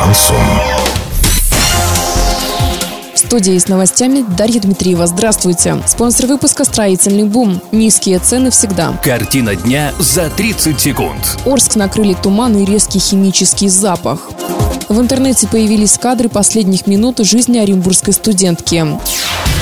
Шансон. В студии с новостями Дарья Дмитриева. Здравствуйте. Спонсор выпуска «Строительный бум». Низкие цены всегда. Картина дня за 30 секунд. Орск накрыли туман и резкий химический запах. В интернете появились кадры последних минут жизни оренбургской студентки.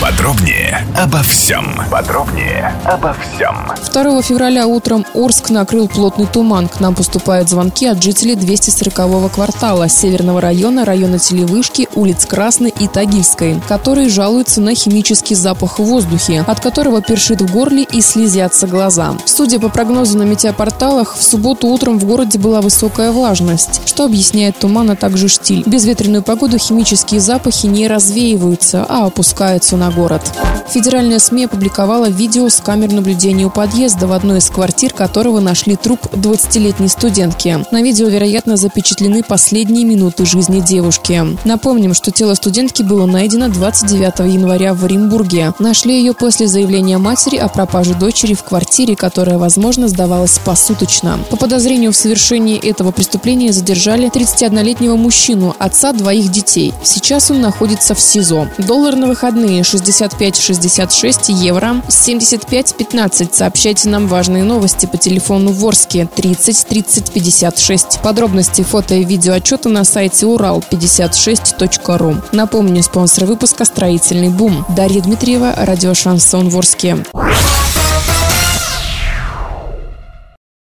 Подробнее обо всем. Подробнее обо всем. 2 февраля утром Орск накрыл плотный туман. К нам поступают звонки от жителей 240-го квартала Северного района, района Телевышки, улиц Красной и Тагильской, которые жалуются на химический запах в воздухе, от которого першит в горле и слезятся глаза. Судя по прогнозу на метеопорталах, в субботу утром в городе была высокая влажность, что объясняет туман, а также штиль. Безветренную погоду химические запахи не развеиваются, а опускаются на город. Федеральная СМИ опубликовала видео с камер наблюдения у подъезда, в одной из квартир которого нашли труп 20-летней студентки. На видео, вероятно, запечатлены последние минуты жизни девушки. Напомним, что тело студентки было найдено 29 января в Оренбурге. Нашли ее после заявления матери о пропаже дочери в квартире, которая, возможно, сдавалась посуточно. По подозрению в совершении этого преступления задержали 31-летнего мужчину, отца двоих детей. Сейчас он находится в СИЗО. Доллар на выходные 65-66 евро, 75-15. Сообщайте нам важные новости по телефону Ворске 30 30 56. Подробности фото и видео отчета на сайте урал56.ру. Напомню, спонсор выпуска «Строительный бум». Дарья Дмитриева, радио «Шансон Ворске».